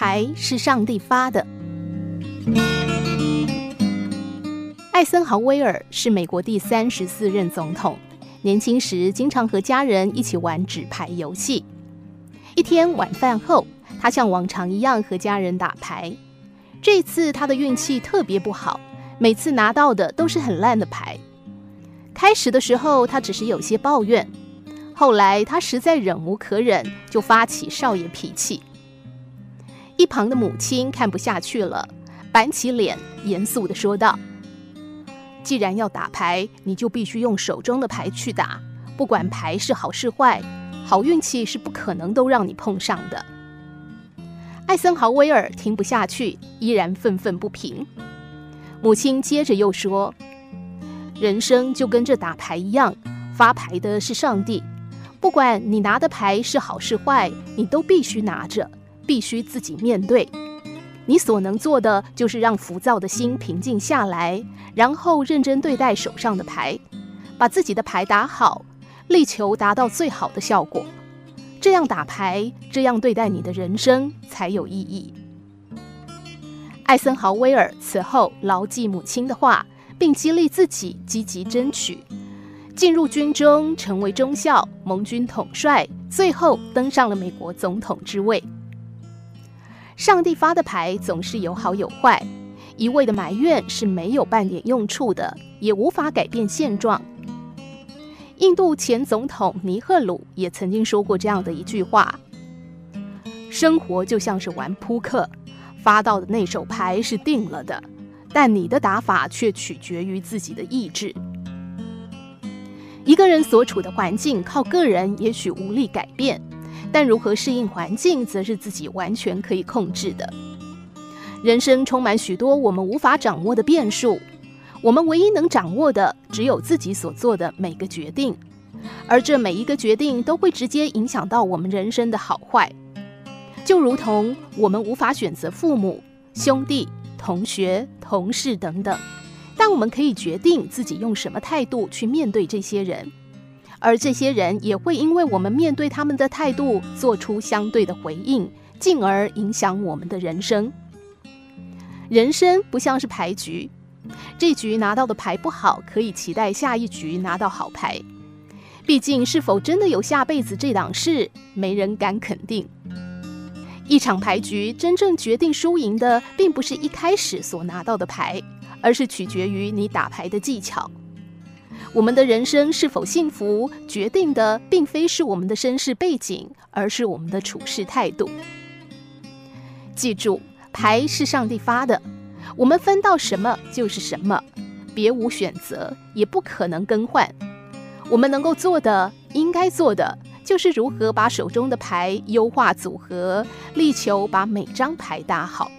牌是上帝发的。艾森豪威尔是美国第三十四任总统，年轻时经常和家人一起玩纸牌游戏。一天晚饭后，他像往常一样和家人打牌。这次他的运气特别不好，每次拿到的都是很烂的牌。开始的时候，他只是有些抱怨，后来他实在忍无可忍，就发起少爷脾气。一旁的母亲看不下去了，板起脸，严肃地说道：“既然要打牌，你就必须用手中的牌去打，不管牌是好是坏，好运气是不可能都让你碰上的。”艾森豪威尔听不下去，依然愤愤不平。母亲接着又说：“人生就跟这打牌一样，发牌的是上帝。不管你拿的牌是好是坏，你都必须拿着，必须自己面对。你所能做的，就是让浮躁的心平静下来，然后认真对待手上的牌，把自己的牌打好，力求达到最好的效果。”这样打牌，这样对待你的人生才有意义。艾森豪威尔此后牢记母亲的话，并激励自己积极争取，进入军中，成为中校、盟军统帅，最后登上了美国总统之位。上帝发的牌总是有好有坏，一味的埋怨是没有半点用处的，也无法改变现状。印度前总统尼赫鲁也曾经说过这样的一句话：“生活就像是玩扑克，发到的那手牌是定了的，但你的打法却取决于自己的意志。一个人所处的环境靠个人也许无力改变，但如何适应环境，则是自己完全可以控制的。人生充满许多我们无法掌握的变数。”我们唯一能掌握的，只有自己所做的每个决定，而这每一个决定都会直接影响到我们人生的好坏。就如同我们无法选择父母、兄弟、同学、同事等等，但我们可以决定自己用什么态度去面对这些人，而这些人也会因为我们面对他们的态度做出相对的回应，进而影响我们的人生。人生不像是牌局。这局拿到的牌不好，可以期待下一局拿到好牌。毕竟，是否真的有下辈子这档事，没人敢肯定。一场牌局真正决定输赢的，并不是一开始所拿到的牌，而是取决于你打牌的技巧。我们的人生是否幸福，决定的并非是我们的身世背景，而是我们的处事态度。记住，牌是上帝发的。我们分到什么就是什么，别无选择，也不可能更换。我们能够做的、应该做的，就是如何把手中的牌优化组合，力求把每张牌打好。